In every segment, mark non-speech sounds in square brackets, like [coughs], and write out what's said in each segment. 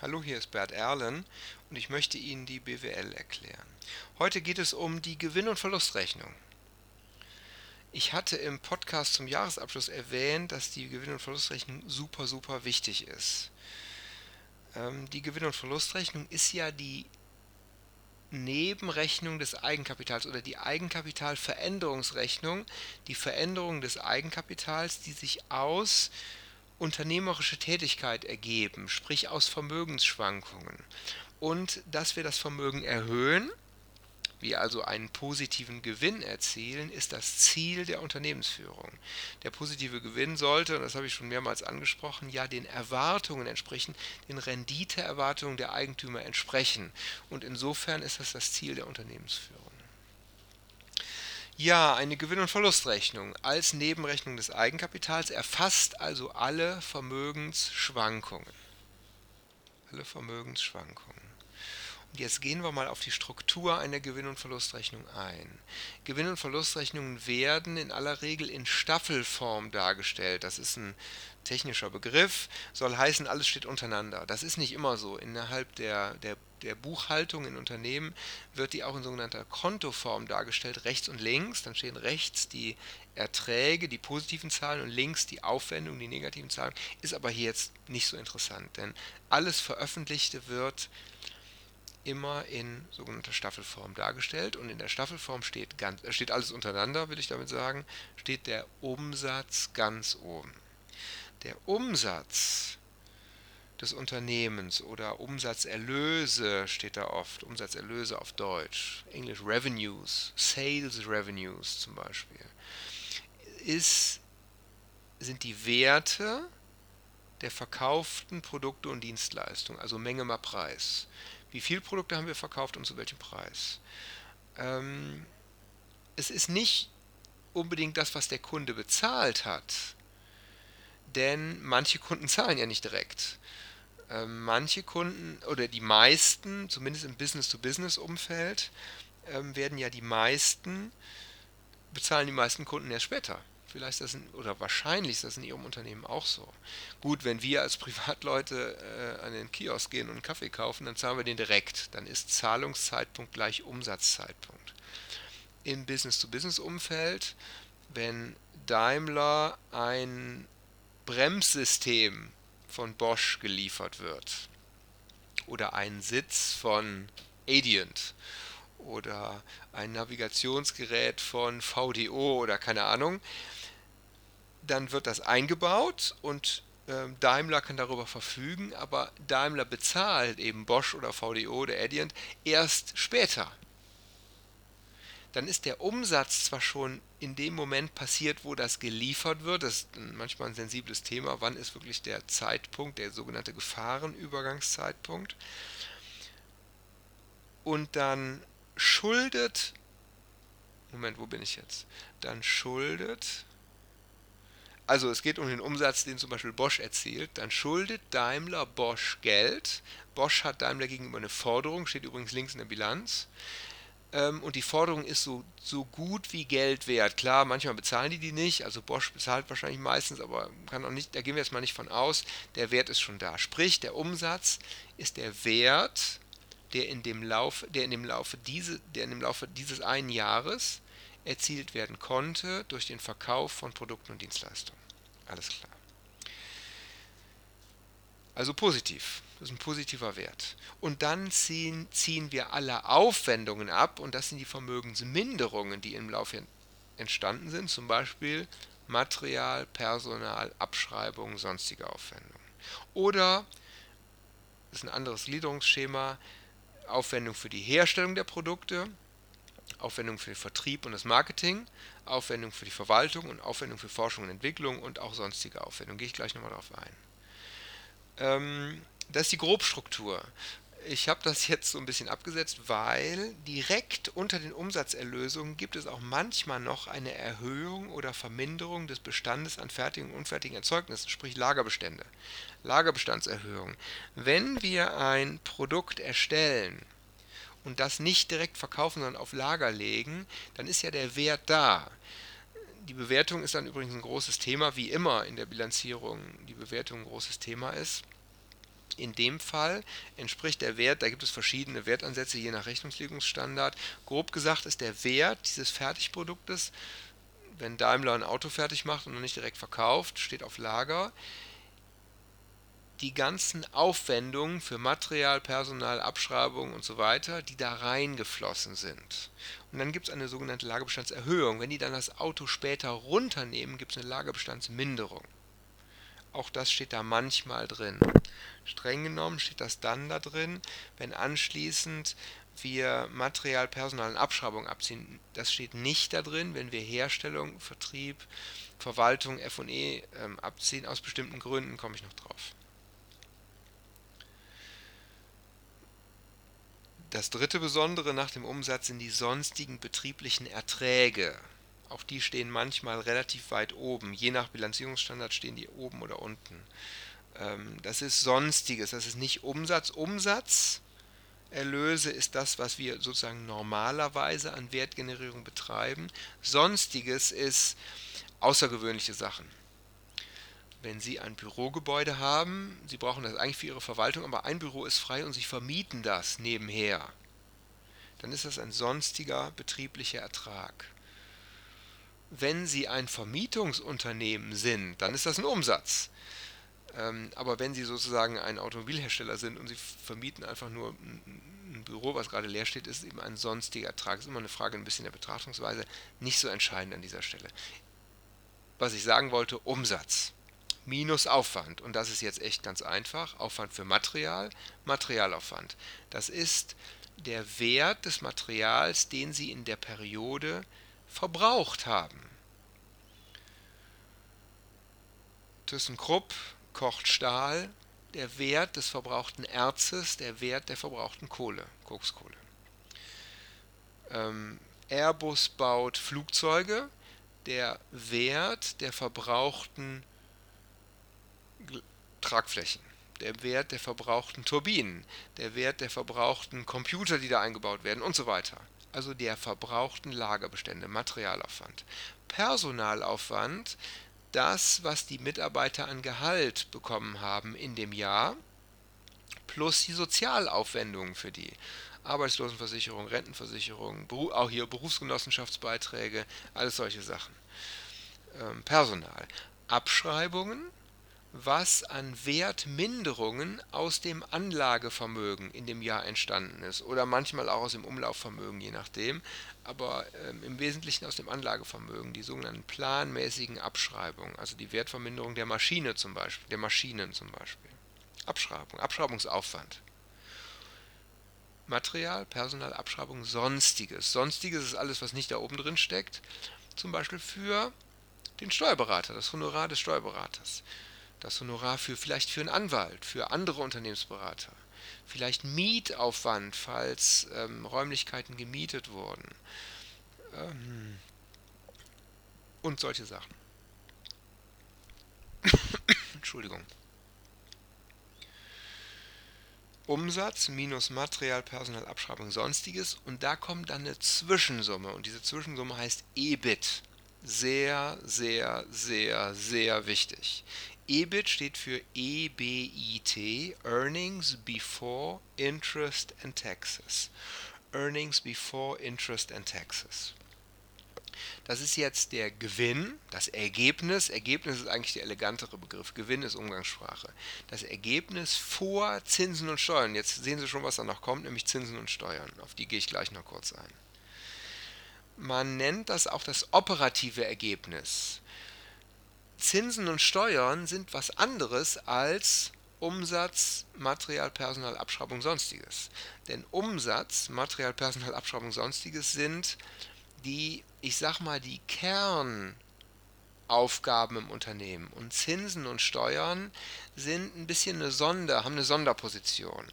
Hallo, hier ist Bert Erlen und ich möchte Ihnen die BWL erklären. Heute geht es um die Gewinn- und Verlustrechnung. Ich hatte im Podcast zum Jahresabschluss erwähnt, dass die Gewinn- und Verlustrechnung super, super wichtig ist. Ähm, die Gewinn- und Verlustrechnung ist ja die Nebenrechnung des Eigenkapitals oder die Eigenkapitalveränderungsrechnung, die Veränderung des Eigenkapitals, die sich aus unternehmerische Tätigkeit ergeben, sprich aus Vermögensschwankungen. Und dass wir das Vermögen erhöhen, wir also einen positiven Gewinn erzielen, ist das Ziel der Unternehmensführung. Der positive Gewinn sollte, und das habe ich schon mehrmals angesprochen, ja den Erwartungen entsprechen, den Renditeerwartungen der Eigentümer entsprechen. Und insofern ist das das Ziel der Unternehmensführung. Ja, eine Gewinn- und Verlustrechnung als Nebenrechnung des Eigenkapitals erfasst also alle Vermögensschwankungen. Alle Vermögensschwankungen. Und jetzt gehen wir mal auf die Struktur einer Gewinn- und Verlustrechnung ein. Gewinn- und Verlustrechnungen werden in aller Regel in Staffelform dargestellt. Das ist ein technischer Begriff, soll heißen, alles steht untereinander. Das ist nicht immer so. Innerhalb der, der, der Buchhaltung in Unternehmen wird die auch in sogenannter Kontoform dargestellt, rechts und links. Dann stehen rechts die Erträge, die positiven Zahlen und links die Aufwendungen, die negativen Zahlen. Ist aber hier jetzt nicht so interessant, denn alles Veröffentlichte wird immer in sogenannter Staffelform dargestellt und in der Staffelform steht, ganz, steht alles untereinander, will ich damit sagen, steht der Umsatz ganz oben der Umsatz des Unternehmens oder Umsatzerlöse steht da oft, Umsatzerlöse auf Deutsch, Englisch Revenues, Sales Revenues zum Beispiel, ist, sind die Werte der verkauften Produkte und Dienstleistungen, also Menge mal Preis. Wie viele Produkte haben wir verkauft und zu welchem Preis? Ähm, es ist nicht unbedingt das, was der Kunde bezahlt hat, denn manche Kunden zahlen ja nicht direkt. Ähm, manche Kunden oder die meisten, zumindest im Business-to-Business-Umfeld, ähm, werden ja die meisten, bezahlen die meisten Kunden erst später. Vielleicht das in, oder wahrscheinlich ist das in Ihrem Unternehmen auch so. Gut, wenn wir als [laughs] Privatleute äh, an den Kiosk gehen und einen Kaffee kaufen, dann zahlen wir den direkt. Dann ist Zahlungszeitpunkt gleich Umsatzzeitpunkt. Im Business-to-Business-Umfeld, wenn Daimler ein Bremssystem von Bosch geliefert wird. Oder ein Sitz von Adient. Oder ein Navigationsgerät von VDO oder keine Ahnung, dann wird das eingebaut und äh, Daimler kann darüber verfügen, aber Daimler bezahlt eben Bosch oder VDO oder Adient erst später dann ist der Umsatz zwar schon in dem Moment passiert, wo das geliefert wird, das ist manchmal ein sensibles Thema, wann ist wirklich der Zeitpunkt, der sogenannte Gefahrenübergangszeitpunkt. Und dann schuldet, Moment, wo bin ich jetzt? Dann schuldet, also es geht um den Umsatz, den zum Beispiel Bosch erzielt, dann schuldet Daimler Bosch Geld. Bosch hat Daimler gegenüber eine Forderung, steht übrigens links in der Bilanz ähm, und die Forderung ist so, so gut wie Geld wert. Klar, manchmal bezahlen die die nicht, also Bosch bezahlt wahrscheinlich meistens, aber kann auch nicht, da gehen wir jetzt mal nicht von aus, der Wert ist schon da. Sprich, der Umsatz ist der Wert, der in dem Laufe, der in dem Laufe, diese, der in dem Laufe dieses einen Jahres erzielt werden konnte durch den Verkauf von Produkten und Dienstleistungen. Alles klar. Also positiv. Das ist ein positiver Wert. Und dann ziehen, ziehen wir alle Aufwendungen ab und das sind die Vermögensminderungen, die im Laufe entstanden sind, zum Beispiel Material, Personal, Abschreibungen, sonstige Aufwendungen. Oder, das ist ein anderes Gliederungsschema, Aufwendung für die Herstellung der Produkte, Aufwendung für den Vertrieb und das Marketing, Aufwendung für die Verwaltung und Aufwendung für Forschung und Entwicklung und auch sonstige Aufwendungen. Gehe ich gleich nochmal darauf ein. Ähm, das ist die Grobstruktur. Ich habe das jetzt so ein bisschen abgesetzt, weil direkt unter den Umsatzerlösungen gibt es auch manchmal noch eine Erhöhung oder Verminderung des Bestandes an fertigen und unfertigen Erzeugnissen, sprich Lagerbestände. Lagerbestandserhöhung. Wenn wir ein Produkt erstellen und das nicht direkt verkaufen, sondern auf Lager legen, dann ist ja der Wert da. Die Bewertung ist dann übrigens ein großes Thema, wie immer in der Bilanzierung die Bewertung ein großes Thema ist. In dem Fall entspricht der Wert, da gibt es verschiedene Wertansätze je nach Rechnungslegungsstandard. Grob gesagt ist der Wert dieses Fertigproduktes, wenn Daimler ein Auto fertig macht und noch nicht direkt verkauft, steht auf Lager, die ganzen Aufwendungen für Material, Personal, Abschreibung und so weiter, die da reingeflossen sind. Und dann gibt es eine sogenannte Lagerbestandserhöhung. Wenn die dann das Auto später runternehmen, gibt es eine Lagerbestandsminderung. Auch das steht da manchmal drin. Streng genommen steht das dann da drin, wenn anschließend wir Material, Personal und Abschreibung abziehen. Das steht nicht da drin, wenn wir Herstellung, Vertrieb, Verwaltung, FE ähm, abziehen. Aus bestimmten Gründen komme ich noch drauf. Das dritte Besondere nach dem Umsatz sind die sonstigen betrieblichen Erträge. Auch die stehen manchmal relativ weit oben. Je nach Bilanzierungsstandard stehen die oben oder unten. Ähm, das ist Sonstiges, das ist nicht Umsatz. Umsatzerlöse ist das, was wir sozusagen normalerweise an Wertgenerierung betreiben. Sonstiges ist außergewöhnliche Sachen. Wenn Sie ein Bürogebäude haben, Sie brauchen das eigentlich für Ihre Verwaltung, aber ein Büro ist frei und Sie vermieten das nebenher, dann ist das ein sonstiger betrieblicher Ertrag. Wenn Sie ein Vermietungsunternehmen sind, dann ist das ein Umsatz. Ähm, aber wenn Sie sozusagen ein Automobilhersteller sind und Sie vermieten einfach nur ein Büro, was gerade leer steht, ist eben ein sonstiger Ertrag. Ist immer eine Frage ein bisschen der Betrachtungsweise, nicht so entscheidend an dieser Stelle. Was ich sagen wollte, Umsatz minus Aufwand. Und das ist jetzt echt ganz einfach. Aufwand für Material, Materialaufwand. Das ist der Wert des Materials, den Sie in der Periode verbraucht haben. ThyssenKrupp kocht Stahl, der Wert des verbrauchten Erzes, der Wert der verbrauchten Kohle, Kokskohle. Ähm, Airbus baut Flugzeuge, der Wert der verbrauchten Tragflächen, der Wert der verbrauchten Turbinen, der Wert der verbrauchten Computer, die da eingebaut werden und so weiter also der verbrauchten Lagerbestände, Materialaufwand. Personalaufwand, das, was die Mitarbeiter an Gehalt bekommen haben in dem Jahr, plus die Sozialaufwendungen für die. Arbeitslosenversicherung, Rentenversicherung, auch hier Berufsgenossenschaftsbeiträge, alles solche Sachen. Ähm, Personal. Abschreibungen, was an Wertminderungen aus dem Anlagevermögen in dem Jahr entstanden ist oder manchmal auch aus dem Umlaufvermögen, je nachdem, aber ähm, im Wesentlichen aus dem Anlagevermögen, die sogenannten planmäßigen Abschreibungen, also die Wertverminderung der Maschine zum Beispiel, der Maschinen zum Beispiel. Abschreibung, Abschreibungsaufwand. Material, Personal, Abschreibung, Sonstiges. Sonstiges ist alles, was nicht da oben drin steckt, zum Beispiel für den Steuerberater, das Honorar des Steuerberaters das Honorar für vielleicht für einen Anwalt, für andere Unternehmensberater, vielleicht Mietaufwand, falls ähm, Räumlichkeiten gemietet wurden ähm, und solche Sachen. [coughs] Entschuldigung. Umsatz minus Material, Personal, Abschreibung, sonstiges und da kommt dann eine Zwischensumme und diese Zwischensumme heißt EBIT. Sehr, sehr, sehr, sehr wichtig. EBIT steht für EBIT, Earnings Before Interest and Taxes. Earnings Before Interest and Taxes. Das ist jetzt der Gewinn, das Ergebnis. Ergebnis ist eigentlich der elegantere Begriff. Gewinn ist Umgangssprache. Das Ergebnis vor Zinsen und Steuern. Jetzt sehen Sie schon, was da noch kommt, nämlich Zinsen und Steuern. Auf die gehe ich gleich noch kurz ein. Man nennt das auch das operative Ergebnis. Zinsen und Steuern sind was anderes als Umsatz, Material, Personal, Abschreibung, Sonstiges. Denn Umsatz, Material, Personal, Abschreibung, Sonstiges sind die, ich sag mal, die Kernaufgaben im Unternehmen. Und Zinsen und Steuern sind ein bisschen eine Sonder, haben eine Sonderposition.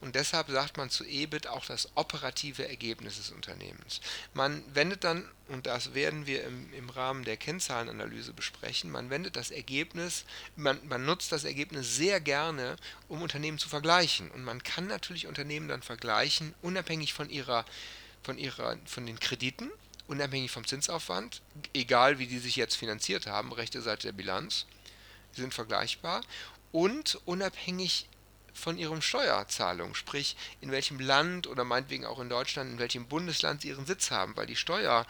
Und deshalb sagt man zu EBIT auch das operative Ergebnis des Unternehmens. Man wendet dann, und das werden wir im, im Rahmen der Kennzahlenanalyse besprechen, man wendet das Ergebnis, man, man nutzt das Ergebnis sehr gerne, um Unternehmen zu vergleichen. Und man kann natürlich Unternehmen dann vergleichen, unabhängig von ihrer, von ihrer, von den Krediten, unabhängig vom Zinsaufwand, egal wie die sich jetzt finanziert haben, rechte Seite der Bilanz, sind vergleichbar und unabhängig von ihren Steuerzahlungen, sprich in welchem Land oder meinetwegen auch in Deutschland, in welchem Bundesland sie ihren Sitz haben, weil die Steuer,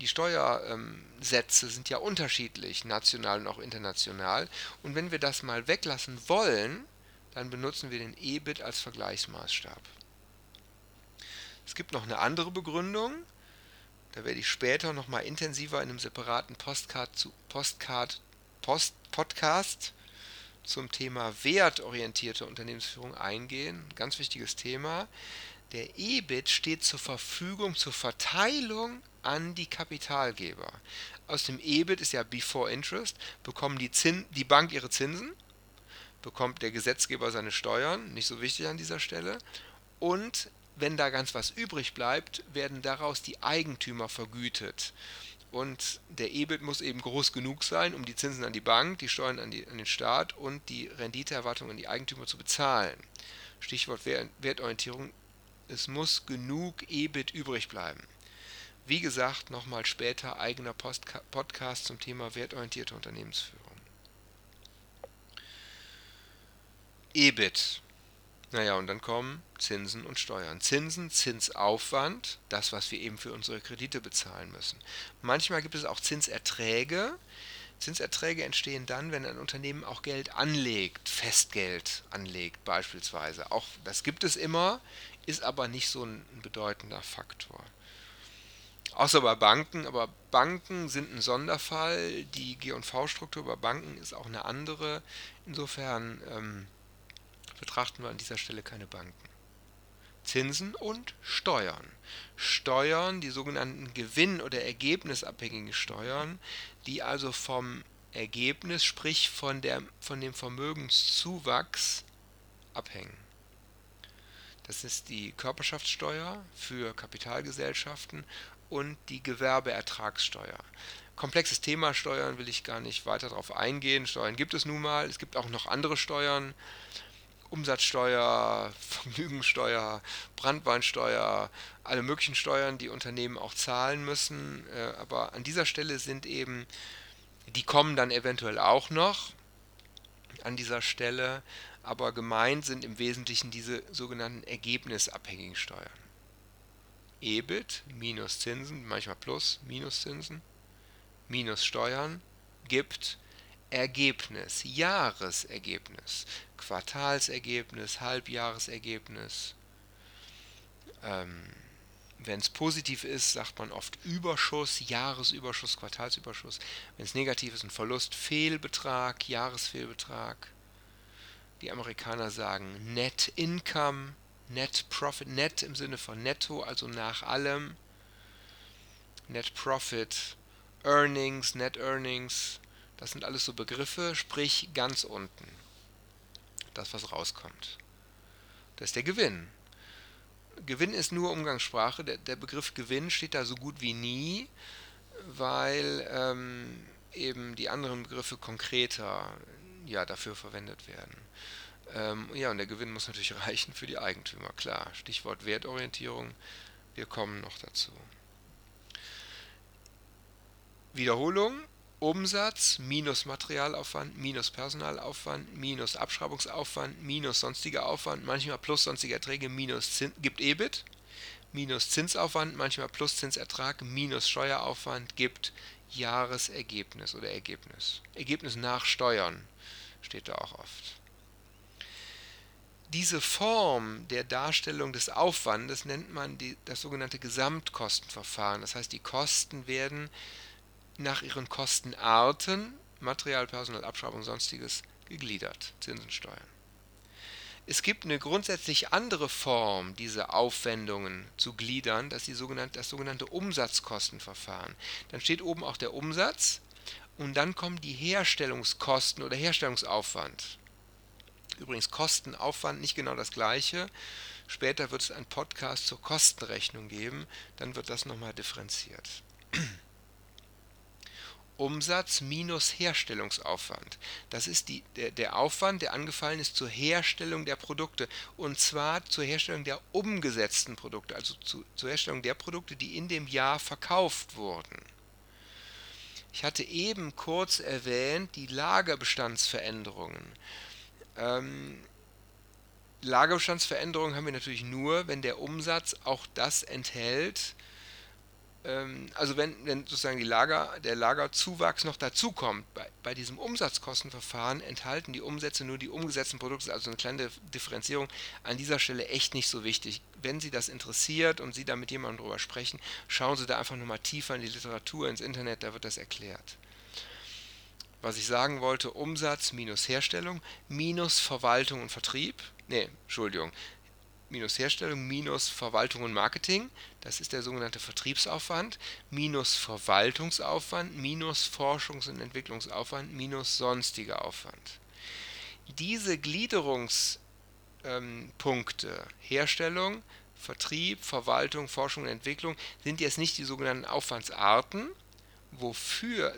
die Steuersätze sind ja unterschiedlich, national und auch international. Und wenn wir das mal weglassen wollen, dann benutzen wir den EBIT als Vergleichsmaßstab. Es gibt noch eine andere Begründung, da werde ich später noch mal intensiver in einem separaten Postcard zu, Postcard, Post, Podcast zum Thema wertorientierte Unternehmensführung eingehen. Ganz wichtiges Thema. Der EBIT steht zur Verfügung zur Verteilung an die Kapitalgeber. Aus dem EBIT ist ja Before Interest, bekommen die, Zin die Bank ihre Zinsen, bekommt der Gesetzgeber seine Steuern, nicht so wichtig an dieser Stelle, und wenn da ganz was übrig bleibt, werden daraus die Eigentümer vergütet. Und der EBIT muss eben groß genug sein, um die Zinsen an die Bank, die Steuern an, die, an den Staat und die Renditeerwartungen an die Eigentümer zu bezahlen. Stichwort Wertorientierung, es muss genug EBIT übrig bleiben. Wie gesagt, nochmal später eigener Postka Podcast zum Thema wertorientierte Unternehmensführung. EBIT naja, und dann kommen Zinsen und Steuern. Zinsen, Zinsaufwand, das, was wir eben für unsere Kredite bezahlen müssen. Manchmal gibt es auch Zinserträge. Zinserträge entstehen dann, wenn ein Unternehmen auch Geld anlegt, Festgeld anlegt beispielsweise. Auch das gibt es immer, ist aber nicht so ein bedeutender Faktor. Außer bei Banken, aber Banken sind ein Sonderfall. Die G&V-Struktur bei Banken ist auch eine andere. Insofern ähm, betrachten wir an dieser Stelle keine Banken. Zinsen und Steuern. Steuern, die sogenannten gewinn- oder ergebnisabhängigen Steuern, die also vom Ergebnis, sprich von, der, von dem Vermögenszuwachs abhängen. Das ist die Körperschaftssteuer für Kapitalgesellschaften und die Gewerbeertragssteuer. Komplexes Thema Steuern will ich gar nicht weiter darauf eingehen. Steuern gibt es nun mal. Es gibt auch noch andere Steuern. Umsatzsteuer, Vermögensteuer, Brandweinsteuer, alle möglichen Steuern, die Unternehmen auch zahlen müssen. Äh, aber an dieser Stelle sind eben, die kommen dann eventuell auch noch an dieser Stelle, aber gemeint sind im Wesentlichen diese sogenannten ergebnisabhängigen Steuern. EBIT minus Zinsen, manchmal plus, minus Zinsen, minus Steuern gibt Ergebnis, Jahresergebnis, Quartalsergebnis, Halbjahresergebnis. Ähm, Wenn es positiv ist, sagt man oft Überschuss, Jahresüberschuss, Quartalsüberschuss. Wenn es negativ ist, ein Verlust, Fehlbetrag, Jahresfehlbetrag. Die Amerikaner sagen Net Income, Net Profit, Net im Sinne von Netto, also nach allem. Net Profit, Earnings, Net Earnings, das sind alles so Begriffe, sprich ganz unten. Das, was rauskommt. Das ist der Gewinn. Gewinn ist nur Umgangssprache. Der, der Begriff Gewinn steht da so gut wie nie, weil ähm, eben die anderen Begriffe konkreter ja, dafür verwendet werden. Ähm, ja, und der Gewinn muss natürlich [laughs] reichen für die Eigentümer, klar. Stichwort Wertorientierung, wir kommen noch dazu. Wiederholung, Umsatz minus Materialaufwand minus Personalaufwand minus Abschreibungsaufwand minus sonstiger Aufwand, manchmal plus sonstige Erträge minus Zins, gibt EBIT, minus Zinsaufwand, manchmal plus Zinsertrag minus Steueraufwand gibt Jahresergebnis oder Ergebnis. Ergebnis nach Steuern steht da auch oft. Diese Form der Darstellung des Aufwandes nennt man die, das sogenannte Gesamtkostenverfahren. Das heißt, die Kosten werden nach ihren Kostenarten, Material, Personal, Abschreibung, sonstiges, gegliedert, Zinsen, Steuern. Es gibt eine grundsätzlich andere Form, diese Aufwendungen zu gliedern, das die sogenannte, das sogenannte Umsatzkostenverfahren. Dann steht oben auch der Umsatz und dann kommen die Herstellungskosten oder Herstellungsaufwand. Übrigens Kostenaufwand nicht genau das gleiche. Später wird es einen Podcast zur Kostenrechnung geben, dann wird das nochmal differenziert. Umsatz minus Herstellungsaufwand. Das ist die, der, der Aufwand, der angefallen ist zur Herstellung der Produkte. Und zwar zur Herstellung der umgesetzten Produkte, also zu, zur Herstellung der Produkte, die in dem Jahr verkauft wurden. Ich hatte eben kurz erwähnt die Lagerbestandsveränderungen. Ähm, Lagerbestandsveränderungen haben wir natürlich nur, wenn der Umsatz auch das enthält, ähm, also wenn, wenn sozusagen Lager, der Lagerzuwachs noch dazukommt, bei, bei diesem Umsatzkostenverfahren enthalten die Umsätze nur die umgesetzten Produkte, also eine kleine Differenzierung an dieser Stelle echt nicht so wichtig. Wenn Sie das interessiert und Sie da mit jemandem drüber sprechen, schauen Sie da einfach nochmal tiefer in die Literatur, ins Internet, da wird das erklärt. Was ich sagen wollte, Umsatz minus Herstellung minus Verwaltung und Vertrieb. Ne, Entschuldigung, minus Herstellung minus Verwaltung und Marketing, das ist der sogenannte Vertriebsaufwand, minus Verwaltungsaufwand minus Forschungs- und Entwicklungsaufwand minus sonstiger Aufwand. Diese Gliederungspunkte Herstellung, Vertrieb, Verwaltung, Forschung und Entwicklung sind jetzt nicht die sogenannten Aufwandsarten, wofür,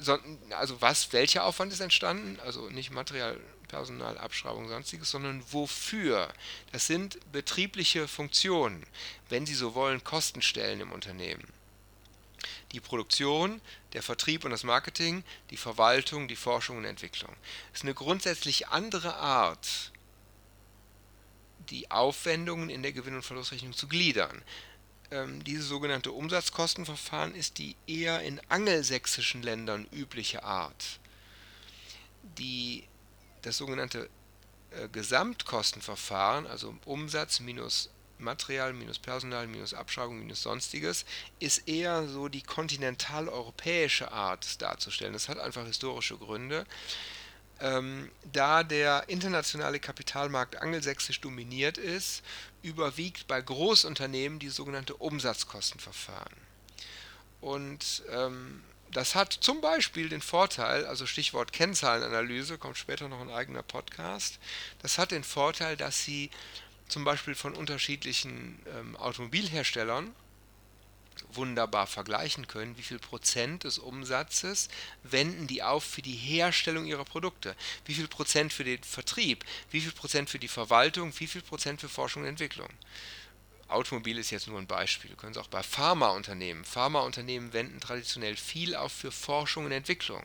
also was, welcher Aufwand ist entstanden, also nicht Material, Personal, Abschreibung, sonstiges, sondern wofür. Das sind betriebliche Funktionen, wenn Sie so wollen, Kostenstellen im Unternehmen. Die Produktion, der Vertrieb und das Marketing, die Verwaltung, die Forschung und Entwicklung. Das ist eine grundsätzlich andere Art, die Aufwendungen in der Gewinn- und Verlustrechnung zu gliedern ähm, dieses sogenannte Umsatzkostenverfahren ist die eher in angelsächsischen Ländern übliche Art. Die, das sogenannte äh, Gesamtkostenverfahren, also Umsatz minus Material minus Personal minus Abschreibung minus sonstiges, ist eher so die kontinentaleuropäische Art darzustellen. Das hat einfach historische Gründe. Ähm, da der internationale Kapitalmarkt angelsächsisch dominiert ist, überwiegt bei Großunternehmen die sogenannte Umsatzkostenverfahren. Und ähm, das hat zum Beispiel den Vorteil, also Stichwort Kennzahlenanalyse, kommt später noch ein eigener Podcast, das hat den Vorteil, dass sie zum Beispiel von unterschiedlichen ähm, Automobilherstellern wunderbar vergleichen können, wie viel Prozent des Umsatzes wenden die auf für die Herstellung ihrer Produkte, wie viel Prozent für den Vertrieb, wie viel Prozent für die Verwaltung, wie viel Prozent für Forschung und Entwicklung. Automobil ist jetzt nur ein Beispiel, können Sie auch bei Pharmaunternehmen. Pharmaunternehmen wenden traditionell viel auf für Forschung und Entwicklung.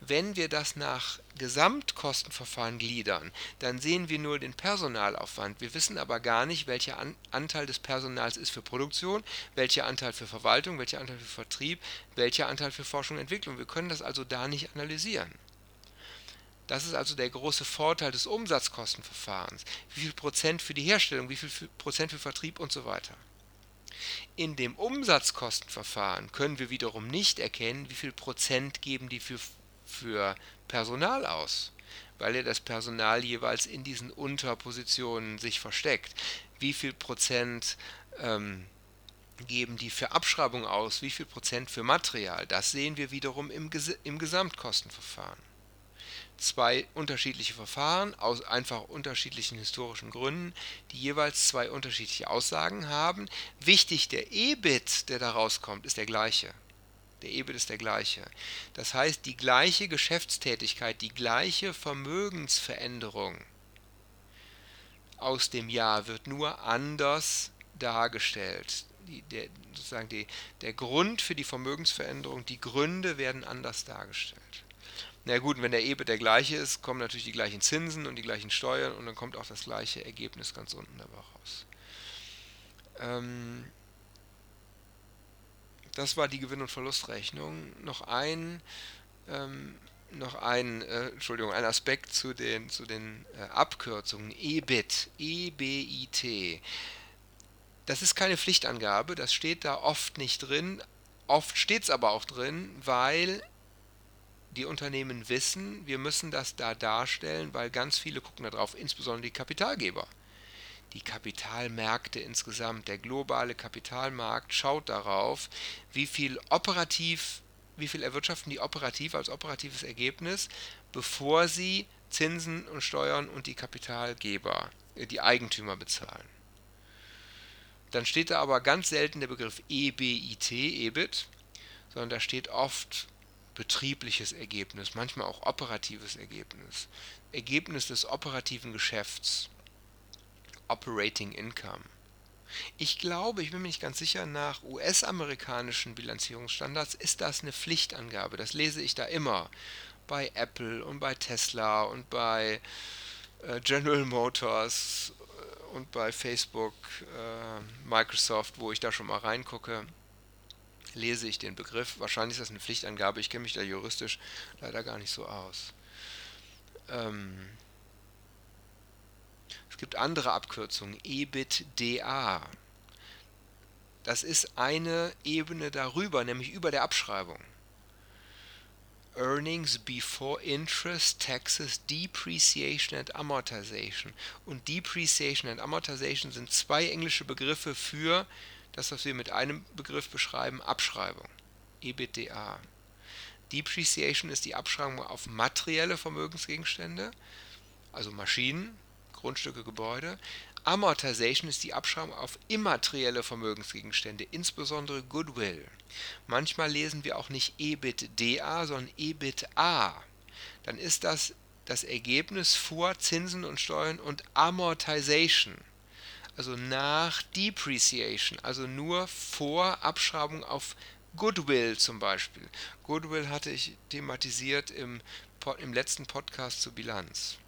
Wenn wir das nach Gesamtkostenverfahren gliedern, dann sehen wir nur den Personalaufwand. Wir wissen aber gar nicht, welcher An Anteil des Personals ist für Produktion, welcher Anteil für Verwaltung, welcher Anteil für Vertrieb, welcher Anteil für Forschung und Entwicklung. Wir können das also da nicht analysieren. Das ist also der große Vorteil des Umsatzkostenverfahrens. Wie viel Prozent für die Herstellung, wie viel Prozent für Vertrieb und so weiter. In dem Umsatzkostenverfahren können wir wiederum nicht erkennen, wie viel Prozent geben die für für Personal aus, weil ja das Personal jeweils in diesen Unterpositionen sich versteckt. Wie viel Prozent ähm, geben die für Abschreibung aus, wie viel Prozent für Material? Das sehen wir wiederum im, im Gesamtkostenverfahren. Zwei unterschiedliche Verfahren aus einfach unterschiedlichen historischen Gründen, die jeweils zwei unterschiedliche Aussagen haben. Wichtig, der EBIT, der da rauskommt, ist der gleiche. Der EBIT ist der gleiche. Das heißt, die gleiche Geschäftstätigkeit, die gleiche Vermögensveränderung aus dem Jahr wird nur anders dargestellt. Die, der, sozusagen die, der Grund für die Vermögensveränderung, die Gründe werden anders dargestellt. Na gut, wenn der EBIT der gleiche ist, kommen natürlich die gleichen Zinsen und die gleichen Steuern und dann kommt auch das gleiche Ergebnis ganz unten dabei raus. Ähm, das war die Gewinn- und Verlustrechnung. Noch ein, ähm, noch ein, äh, Entschuldigung, ein Aspekt zu den, zu den äh, Abkürzungen. EBIT, E-B-I-T. Das ist keine Pflichtangabe, das steht da oft nicht drin. Oft steht es aber auch drin, weil die Unternehmen wissen, wir müssen das da darstellen, weil ganz viele gucken darauf, insbesondere die Kapitalgeber die Kapitalmärkte insgesamt, der globale Kapitalmarkt schaut darauf, wie viel operativ, wie viel erwirtschaften die operativ als operatives Ergebnis, bevor sie Zinsen und Steuern und die Kapitalgeber, äh, die Eigentümer bezahlen. Dann steht da aber ganz selten der Begriff EBIT, EBIT, sondern da steht oft betriebliches Ergebnis, manchmal auch operatives Ergebnis, Ergebnis des operativen Geschäfts. Operating Income. Ich glaube, ich bin mir nicht ganz sicher, nach US-amerikanischen Bilanzierungsstandards ist das eine Pflichtangabe. Das lese ich da immer bei Apple und bei Tesla und bei äh, General Motors äh, und bei Facebook, äh, Microsoft, wo ich da schon mal reingucke, lese ich den Begriff. Wahrscheinlich ist das eine Pflichtangabe, ich kenne mich da juristisch leider gar nicht so aus. Ähm, es gibt andere Abkürzungen, EBITDA. Das ist eine Ebene darüber, nämlich über der Abschreibung. Earnings before Interest, Taxes, Depreciation and Amortization. Und Depreciation and Amortization sind zwei englische Begriffe für das, was wir mit einem Begriff beschreiben, Abschreibung. EBITDA. Depreciation ist die Abschreibung auf materielle Vermögensgegenstände, also Maschinen, Grundstücke, Gebäude. Amortization ist die Abschreibung auf immaterielle Vermögensgegenstände, insbesondere Goodwill. Manchmal lesen wir auch nicht EBITDA, sondern EBITDA. Dann ist das das Ergebnis vor Zinsen und Steuern und Amortization, also nach Depreciation, also nur vor Abschreibung auf Goodwill zum Beispiel. Goodwill hatte ich thematisiert im, im letzten Podcast zur Bilanz.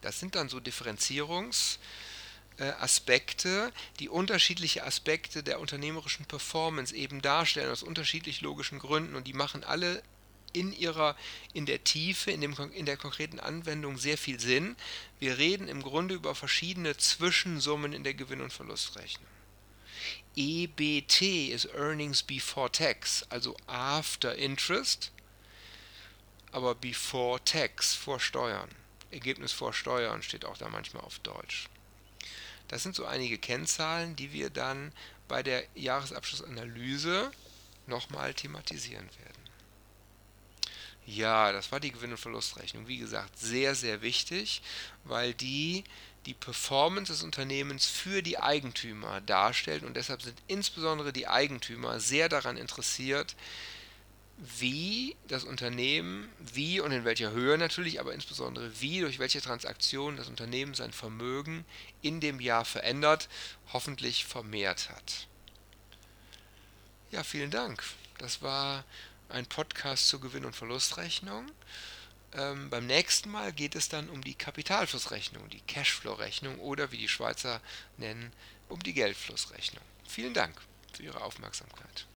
Das sind dann so Differenzierungsaspekte, die unterschiedliche Aspekte der unternehmerischen Performance eben darstellen, aus unterschiedlich logischen Gründen. Und die machen alle in ihrer, in der Tiefe, in, dem, in der konkreten Anwendung sehr viel Sinn. Wir reden im Grunde über verschiedene Zwischensummen in der Gewinn- und Verlustrechnung. EBT ist Earnings Before Tax, also After Interest, aber Before Tax, vor Steuern. Ergebnis vor Steuern steht auch da manchmal auf Deutsch. Das sind so einige Kennzahlen, die wir dann bei der Jahresabschlussanalyse nochmal thematisieren werden. Ja, das war die Gewinn- und Verlustrechnung. Wie gesagt, sehr, sehr wichtig, weil die die Performance des Unternehmens für die Eigentümer darstellt und deshalb sind insbesondere die Eigentümer sehr daran interessiert, wie das Unternehmen, wie und in welcher Höhe natürlich, aber insbesondere wie, durch welche Transaktion das Unternehmen sein Vermögen in dem Jahr verändert, hoffentlich vermehrt hat. Ja, vielen Dank. Das war ein Podcast zur Gewinn- und Verlustrechnung. Ähm, beim nächsten Mal geht es dann um die Kapitalflussrechnung, die Cashflow-Rechnung oder wie die Schweizer nennen, um die Geldflussrechnung. Vielen Dank für Ihre Aufmerksamkeit.